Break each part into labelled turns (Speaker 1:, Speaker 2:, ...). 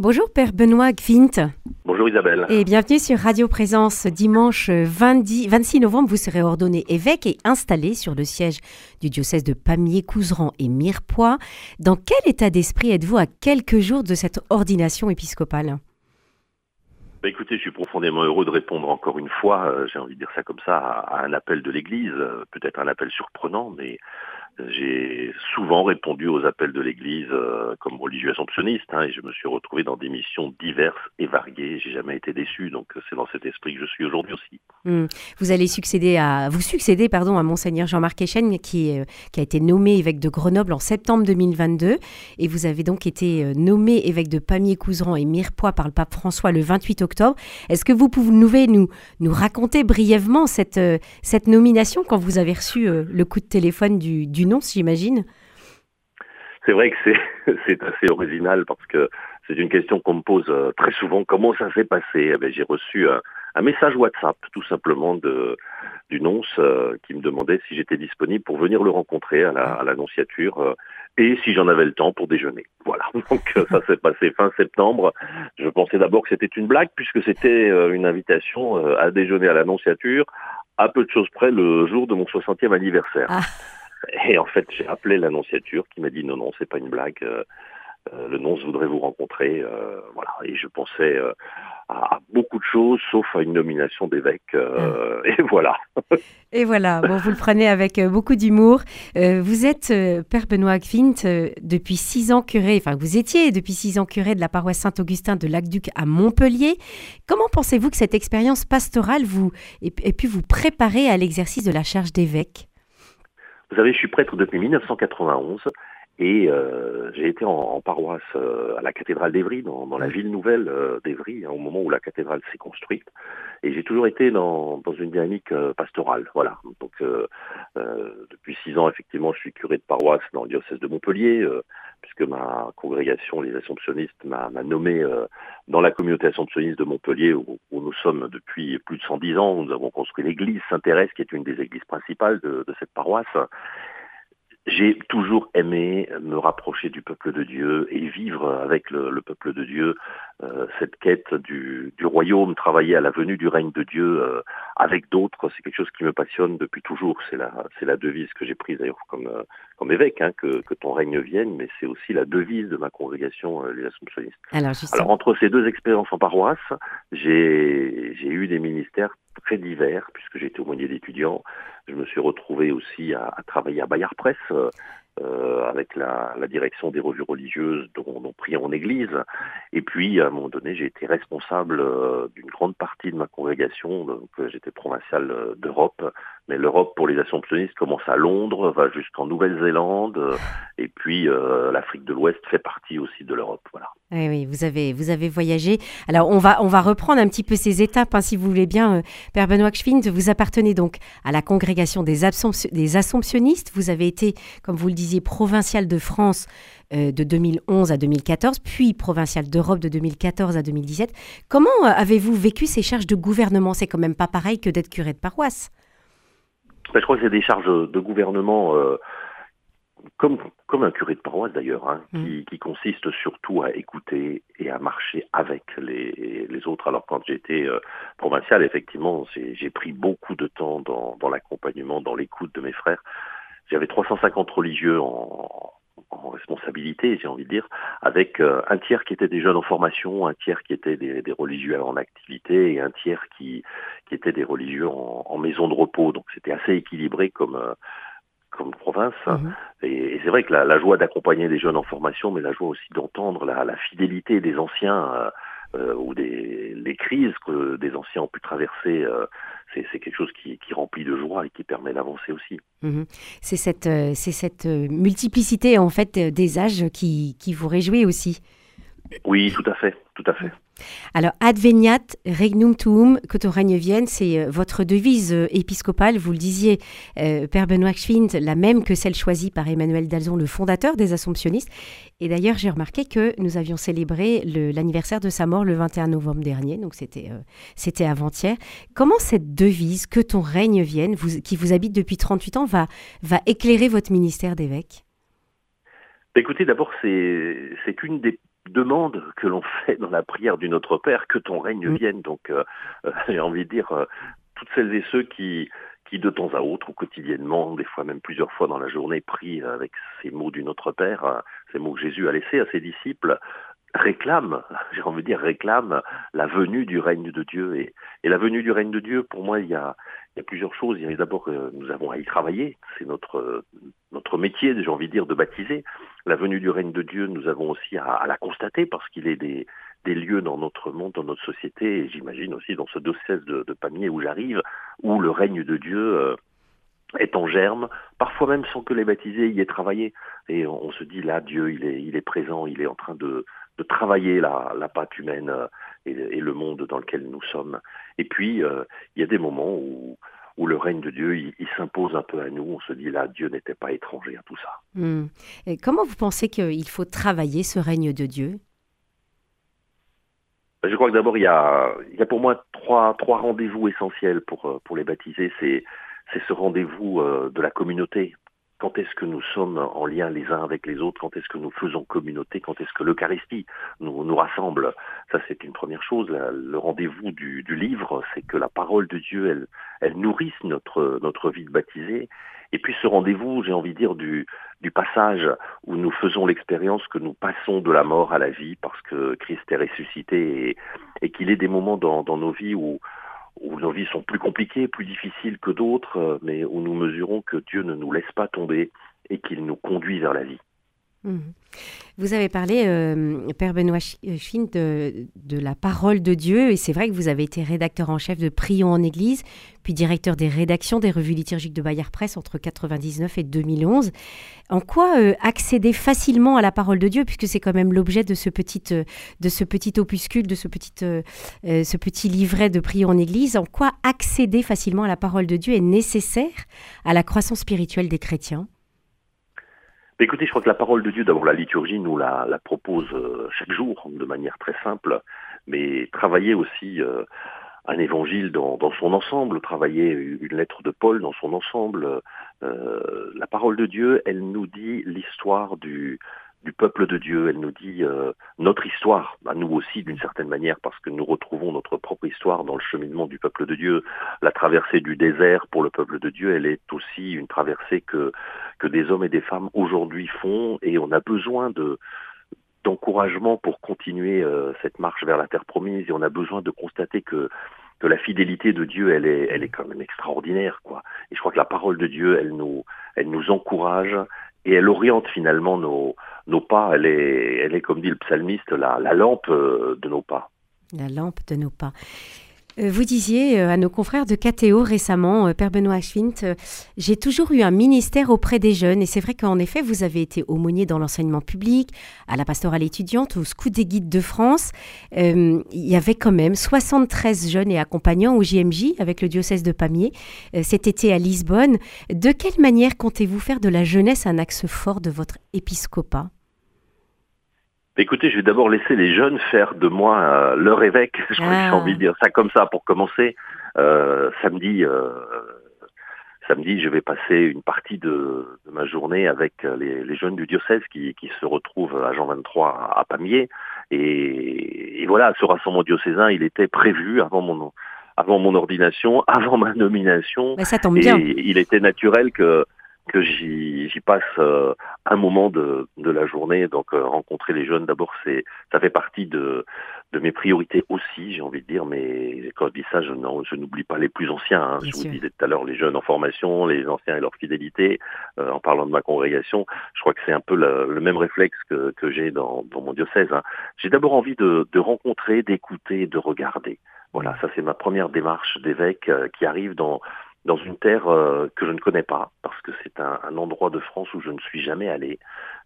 Speaker 1: Bonjour Père Benoît Gvint.
Speaker 2: Bonjour Isabelle.
Speaker 1: Et bienvenue sur Radio Présence. Dimanche 26 novembre, vous serez ordonné évêque et installé sur le siège du diocèse de Pamiers, Couseran et Mirepoix. Dans quel état d'esprit êtes-vous à quelques jours de cette ordination épiscopale?
Speaker 2: Bah, écoutez, je suis profondément heureux de répondre encore une fois, euh, j'ai envie de dire ça comme ça, à, un appel de l'Église, euh, peut-être un appel surprenant, mais j'ai souvent répondu aux appels de l'Église euh, comme religieux assomptionniste, hein, et je me suis retrouvé dans des missions diverses et variées. J'ai jamais été déçu, donc c'est dans cet esprit que je suis aujourd'hui aussi.
Speaker 1: Hmm. Vous allez succéder à, vous succédez pardon à monseigneur Jean-Marc Echen, qui, euh, a été nommé évêque de Grenoble en septembre 2022, et vous avez donc été euh, nommé évêque de Pamiers-Couseran et Mirepoix par le pape François le 28 octobre. Est-ce que vous pouvez nous raconter brièvement cette nomination quand vous avez reçu le coup de téléphone du, du j'imagine?
Speaker 2: C'est vrai que c'est assez original parce que c'est une question qu'on me pose euh, très souvent. Comment ça s'est passé? Eh J'ai reçu un, message WhatsApp tout simplement de, du nonce euh, qui me demandait si j'étais disponible pour venir le rencontrer à l'annonciature euh, et si j'en avais le temps pour déjeuner. Voilà, donc ça s'est passé fin septembre. Je pensais d'abord que c'était une blague puisque c'était une invitation à déjeuner à l'annonciature à peu de choses près le jour de mon 60e anniversaire. Ah. Et en fait, j'ai appelé l'annonciature qui m'a dit non, non, c'est pas une blague. Euh, euh, le nonce voudrait vous rencontrer. Euh, voilà. Et je pensais à, beaucoup de choses, sauf à une nomination d'évêque. Ah. Et voilà.
Speaker 1: et voilà. Bon, vous le prenez avec beaucoup d'humour. vous êtes Père Benoît Quint depuis six ans curé. Enfin, vous étiez depuis six ans curé de la paroisse Saint-Augustin de Lacduc à Montpellier. Comment pensez-vous que cette expérience pastorale vous ait pu vous préparer à l'exercice de la charge d'évêque?
Speaker 2: Vous savez, je suis prêtre depuis 1991 et euh, j'ai été en, paroisse euh, à la cathédrale d'Evry, dans, dans, la ville nouvelle euh, d'Evry, hein, au moment où la cathédrale s'est construite. Et j'ai toujours été dans, dans une dynamique euh, pastorale. Voilà. Donc depuis six ans, effectivement, je suis curé de paroisse dans le diocèse de Montpellier, puisque ma congrégation, les Assomptionnistes, m'a nommé dans la communauté assomptionniste de Montpellier, où, où, nous sommes depuis plus de 110 ans. Nous avons construit l'église Saint-Thérèse, qui est une des églises principales de, de cette paroisse. J'ai toujours aimé me rapprocher du peuple de Dieu et vivre avec le, peuple de Dieu euh, cette quête du, royaume, travailler à la venue du règne de Dieu euh, avec d'autres, c'est quelque chose qui me passionne depuis toujours. C'est la, c'est la devise que j'ai prise d'ailleurs comme, euh, comme évêque, hein, que, que, ton règne vienne, mais c'est aussi la devise de ma congrégation, les Assomptionnistes. Alors, Alors, entre ces deux expériences en paroisse, j'ai, j'ai eu des ministères très divers, puisque j'étais aumônier d'étudiants. Je me suis retrouvé aussi à, travailler à Bayard Presse, euh, avec la, direction des revues religieuses dont on prie en église. Et puis, à un moment donné, j'ai été responsable euh, d'une grande partie de ma congrégation. Donc, euh, j'étais provincial d'Europe. Mais l'Europe pour les assomptionnistes commence à Londres, va jusqu'en Nouvelle-Zélande. Et puis, l'Afrique de l'Ouest fait partie aussi de l'Europe. Voilà.
Speaker 1: Oui, oui, vous avez, vous avez voyagé. Alors, on va, on va reprendre un petit peu ces étapes, hein, si vous voulez bien. Père Benoît Schwind, vous appartenez donc à la congrégation des, Assomptionnistes. Vous avez été, comme vous le disiez, provincial de France euh, de 2011 à 2014, puis provincial d'Europe de 2014 à 2017. Comment euh, avez-vous vécu ces charges de gouvernement? C'est quand même pas pareil que d'être curé de paroisse.
Speaker 2: Ben, je crois que c'est des charges de gouvernement euh, comme, comme un curé de paroisse d'ailleurs, hein, mm. qui, consiste surtout à écouter et à marcher avec les, les autres. Alors quand j'étais provincial, effectivement, j'ai pris beaucoup de temps dans, dans l'accompagnement, dans l'écoute de mes frères j'avais 350 religieux en, en responsabilité, j'ai envie de dire, avec euh, un tiers qui étaient des jeunes en formation, un tiers qui étaient des, des religieux en activité et un tiers qui, qui étaient des religieux en, en maison de repos. Donc c'était assez équilibré comme, euh, comme province. Mhm. Et, et c'est vrai que la, la joie d'accompagner des jeunes en formation, mais la joie aussi d'entendre la, la, fidélité des anciens euh, euh ou des les crises que des anciens ont pu traverser c'est quelque chose qui, remplit de joie et qui permet d'avancer aussi.
Speaker 1: Mhm. C'est cette, euh, cette euh, multiplicité en fait euh, des âges qui, qui vous réjouit aussi.
Speaker 2: Oui, tout à fait, tout à fait.
Speaker 1: Alors, adveniat regnum tuum, que ton règne vienne, c'est euh, votre devise euh, épiscopale. Vous le disiez, euh, Père Benoît Schwind, la même que celle choisie par Emmanuel Dalzon, le fondateur des Assomptionnistes. Et d'ailleurs, j'ai remarqué que nous avions célébré l'anniversaire de sa mort le 21 novembre dernier, donc c'était avant-hier. Comment cette devise, que ton règne vienne, qui vous habite depuis 38 ans, va, va éclairer votre ministère d'évêque?
Speaker 2: Écoutez, d'abord, c'est une des demande que l'on fait dans la prière du Notre Père, que ton règne mm. vienne. Donc, j'ai envie de dire, toutes celles et ceux qui, qui de temps à autre ou quotidiennement, des fois même plusieurs fois dans la journée, prient avec ces mots du Notre Père, ces mots que Jésus a laissés à ses disciples, réclament, j'ai envie de dire réclament la venue du règne de Dieu. Et, et, la venue du règne de Dieu, pour moi, il y a, il y a plusieurs choses. Il y a d'abord, euh, nous avons à y travailler. C'est notre, notre métier, j'ai envie de dire, de baptiser. La venue du règne de Dieu, nous avons aussi à, à la constater parce qu'il est des, des lieux dans notre monde, dans notre société, et j'imagine aussi dans ce diocèse de, de Pamiers où j'arrive, où le règne de Dieu euh, est en germe, parfois même sans que les baptisés y aient travaillé. Et on, se dit là, Dieu, il est, il est présent, il est en train de, de travailler la, la pâte humaine euh, et, et, le monde dans lequel nous sommes. Et puis, euh, il y a des moments où, où le règne de Dieu, il, il s'impose un peu à nous. On se dit là, Dieu n'était pas étranger à tout ça.
Speaker 1: Hmm. Et comment vous pensez qu'il faut travailler ce règne de Dieu?
Speaker 2: Je crois que d'abord, il y a, il y a pour moi trois, trois rendez-vous essentiels pour, euh, pour les baptiser. C'est, c'est ce rendez-vous de la communauté. Quand est-ce que nous sommes en lien les uns avec les autres? Quand est-ce que nous faisons communauté? Quand est-ce que l'Eucharistie nous, rassemble? Ça, c'est une première chose. Le rendez-vous du, livre, c'est que la parole de Dieu, elle, nourrisse notre, notre vie de baptisé. Et puis ce rendez-vous, j'ai envie de dire, du, passage où nous faisons l'expérience que nous passons de la mort à la vie parce que Christ est ressuscité et, et qu'il est des moments dans, dans nos vies où, où nos vies sont plus compliquées, plus difficiles que d'autres, mais où nous mesurons que Dieu ne nous laisse pas tomber et qu'il nous conduit vers la vie.
Speaker 1: Vous avez parlé, euh, Père Benoît Schwinn, de, de, la parole de Dieu, et c'est vrai que vous avez été rédacteur en chef de Prions en Église, puis directeur des rédactions des revues liturgiques de Bayard Presse entre 1999 et 2011. En quoi euh, accéder facilement à la parole de Dieu, puisque c'est quand même l'objet de ce petit, euh, de ce petit opuscule, de ce petit, ce petit livret de Prions en Église, en quoi accéder facilement à la parole de Dieu est nécessaire à la croissance spirituelle des chrétiens?
Speaker 2: Écoutez, je crois que la parole de Dieu, d'abord la liturgie nous la, la propose euh, chaque jour de manière très simple, mais travailler aussi euh, un évangile dans, dans, son ensemble, travailler une lettre de Paul dans son ensemble. Euh, la parole de Dieu, elle nous dit l'histoire du, du peuple de Dieu. Elle nous dit euh, notre histoire, à nous aussi d'une certaine manière, parce que nous retrouvons notre propre histoire dans le cheminement du peuple de Dieu. La traversée du désert pour le peuple de Dieu, elle est aussi une traversée que, que des hommes et des femmes aujourd'hui font, et on a besoin de d'encouragement pour continuer euh, cette marche vers la terre promise, et on a besoin de constater que que la fidélité de Dieu, elle est, elle est quand même extraordinaire, quoi. Et je crois que la parole de Dieu, elle nous, elle nous encourage, et elle oriente finalement nos, nos pas. Elle est, elle est, comme dit le psalmiste, la, la lampe euh, de nos pas.
Speaker 1: La lampe de nos pas. Euh, vous disiez euh, à nos confrères de KTO récemment, Père Benoît Schwint, j'ai toujours eu un ministère auprès des jeunes. Et c'est vrai qu'en effet, vous avez été aumônier dans l'enseignement public, à la pastorale étudiante, au Scout des guides de France. il y avait quand même 73 jeunes et accompagnants au JMJ avec le diocèse de Pamiers cet été à Lisbonne. De quelle manière comptez-vous faire de la jeunesse un axe fort de votre épiscopat?
Speaker 2: Écoutez, je vais d'abord laisser les jeunes faire de moi euh, leur évêque. J'ai ah. envie de dire ça comme ça pour commencer. Euh, samedi, euh, samedi, je vais passer une partie de, de ma journée avec les, les, jeunes du diocèse qui, qui, se retrouvent à Jean 23 à, Pamiers. Et, et, voilà, ce rassemblement diocésain, il était prévu avant mon avant mon ordination, avant ma nomination.
Speaker 1: Mais ça tombe bien.
Speaker 2: il était naturel que que j'y passe euh, un moment de, de, la journée. Donc euh, rencontrer les jeunes, d'abord, c'est ça fait partie de, de mes priorités aussi, j'ai envie de dire. Mais quand je dis ça, je, n'oublie pas les plus anciens. Hein. Je vous disais tout à l'heure les jeunes en formation, les anciens et leur fidélité. Euh, en parlant de ma congrégation, je crois que c'est un peu le, le, même réflexe que, que j'ai dans, dans, mon diocèse. Hein. J'ai d'abord envie de, de rencontrer, d'écouter, de regarder. Voilà, ça c'est ma première démarche d'évêque qui arrive dans dans une terre euh, que je ne connais pas, parce que c'est un, un, endroit de France où je ne suis jamais allé.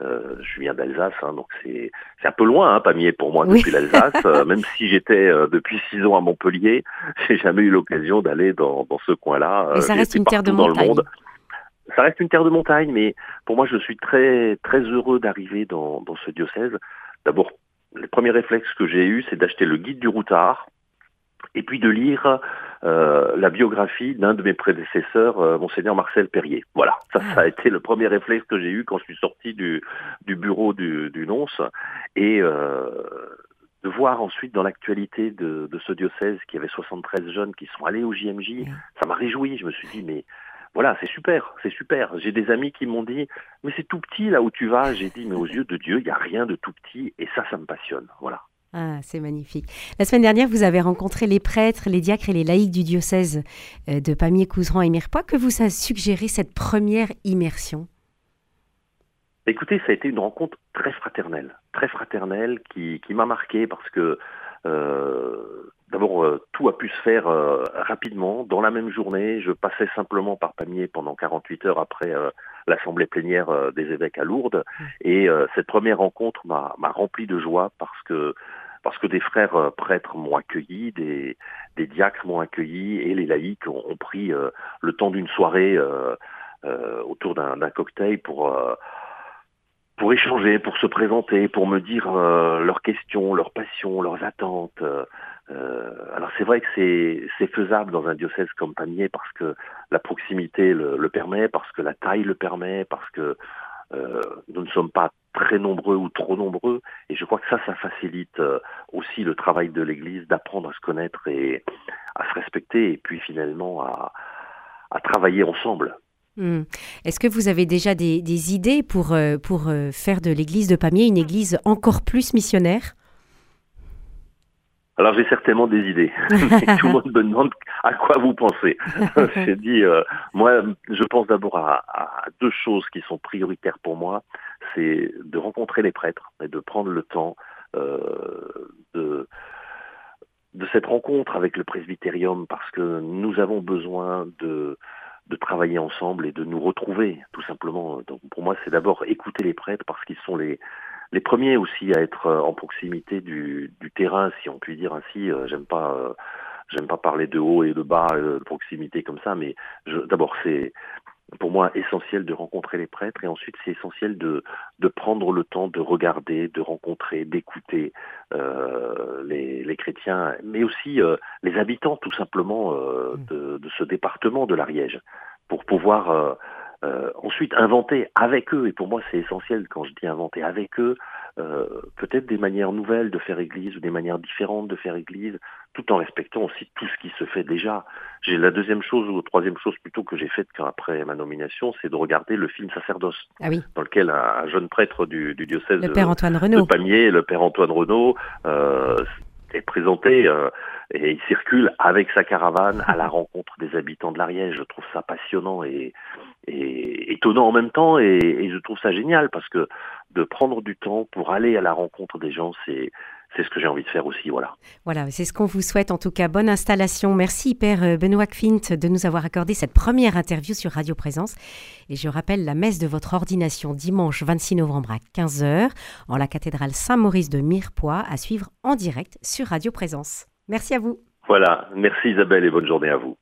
Speaker 2: Euh, je viens d'Alsace, hein, donc c'est un peu loin, hein, Pamiers pour moi depuis l'Alsace. Euh, même si j'étais euh, depuis six ans à Montpellier, j'ai jamais eu l'occasion d'aller dans, dans, ce coin-là.
Speaker 1: Mais ça reste une terre de montagne.
Speaker 2: Ça reste une terre de montagne, mais pour moi, je suis très très heureux d'arriver dans, dans ce diocèse. D'abord, le premier réflexe que j'ai eu, c'est d'acheter le guide du routard et puis de lire la biographie d'un de mes prédécesseurs, monseigneur Marcel Perrier. Voilà, ça, ça a été le premier réflexe que j'ai eu quand je suis sorti du, du bureau du, du nonce. Et de voir ensuite dans l'actualité de, ce diocèse qui avait 73 jeunes qui sont allés au JMJ, ça m'a réjoui. Je me suis dit, mais voilà, c'est super, c'est super. J'ai des amis qui m'ont dit, mais c'est tout petit là où tu vas. J'ai dit, mais aux yeux de Dieu, il n'y a rien de tout petit et ça, ça me passionne. Voilà.
Speaker 1: Ah, c'est magnifique. La semaine dernière, vous avez rencontré les prêtres, les diacres et les laïcs du diocèse euh, de Pamiers-Couseran et Mirepoix. Que vous a suggéré cette première immersion?
Speaker 2: Écoutez, ça a été une rencontre très fraternelle, très fraternelle qui, m'a marqué parce que euh, d'abord euh, tout a pu se faire euh, rapidement dans la même journée. Je passais simplement par Pamiers pendant 48 heures après l'assemblée plénière des évêques à Lourdes et cette première rencontre m'a rempli de joie parce que parce que des frères prêtres m'ont accueilli, des, diacres m'ont accueilli et les laïcs ont, pris le temps d'une soirée autour d'un cocktail pour pour échanger, pour se présenter, pour me dire euh, leurs questions, leurs passions, leurs attentes. Euh, euh, alors c'est vrai que c'est faisable dans un diocèse comme Pamiers parce que la proximité le, permet, parce que la taille le permet, parce que nous ne sommes pas très nombreux ou trop nombreux. Et je crois que ça, ça facilite aussi le travail de l'Église d'apprendre à se connaître et à se respecter et puis finalement à, à travailler ensemble.
Speaker 1: Hmm. Est-ce que vous avez déjà des, idées pour, euh, pour euh, faire de l'église de Pamiers une église encore plus missionnaire?
Speaker 2: Alors j'ai certainement des idées. Tout le monde me demande à quoi vous pensez. j'ai dit, euh, moi, je pense d'abord à, deux choses qui sont prioritaires pour moi. C'est de rencontrer les prêtres et de prendre le temps de de cette rencontre avec le presbytérium parce que nous avons besoin de travailler ensemble et de nous retrouver, tout simplement. Pour moi, c'est d'abord écouter les prêtres parce qu'ils sont les, premiers aussi à être euh, en proximité du, terrain, si on peut dire ainsi. Euh, j'aime pas, euh, j'aime pas parler de haut et de bas, de proximité comme ça, mais d'abord c'est pour moi essentiel de rencontrer les prêtres et ensuite c'est essentiel de, de prendre le temps de regarder, de rencontrer, d'écouter euh, les, les, chrétiens, mais aussi euh, les habitants tout simplement euh, mmh. de, de, ce département de l'Ariège, pour pouvoir euh, euh, ensuite inventer avec eux, et pour moi c'est essentiel quand je dis inventer avec eux, euh, peut-être des manières nouvelles de faire église ou des manières différentes de faire église, tout en respectant aussi tout ce qui se fait déjà. J'ai la deuxième chose ou la troisième chose plutôt que j'ai faite après ma nomination, c'est de regarder le film Sacerdoce,
Speaker 1: ah oui.
Speaker 2: dans lequel un, jeune prêtre du, du diocèse
Speaker 1: le père Antoine Renaud.
Speaker 2: de Pamiers, le père Antoine Renaud, euh, est présenté euh, et il circule avec sa caravane à la rencontre des habitants de l'Ariège. Je trouve ça passionnant et, et étonnant en même temps et, et, je trouve ça génial parce que de prendre du temps pour aller à la rencontre des gens, c'est c'est ce que j'ai envie de faire aussi, voilà.
Speaker 1: Voilà, c'est ce qu'on vous souhaite en tout cas. Bonne installation. Merci Père euh, Benoît Quint de nous avoir accordé cette première interview sur Radio Présence. Et je rappelle la messe de votre ordination dimanche 26 novembre à 15h en la cathédrale Saint-Maurice de Mirepoix à suivre en direct sur Radio Présence. Merci à vous.
Speaker 2: Voilà, merci Isabelle et bonne journée à vous.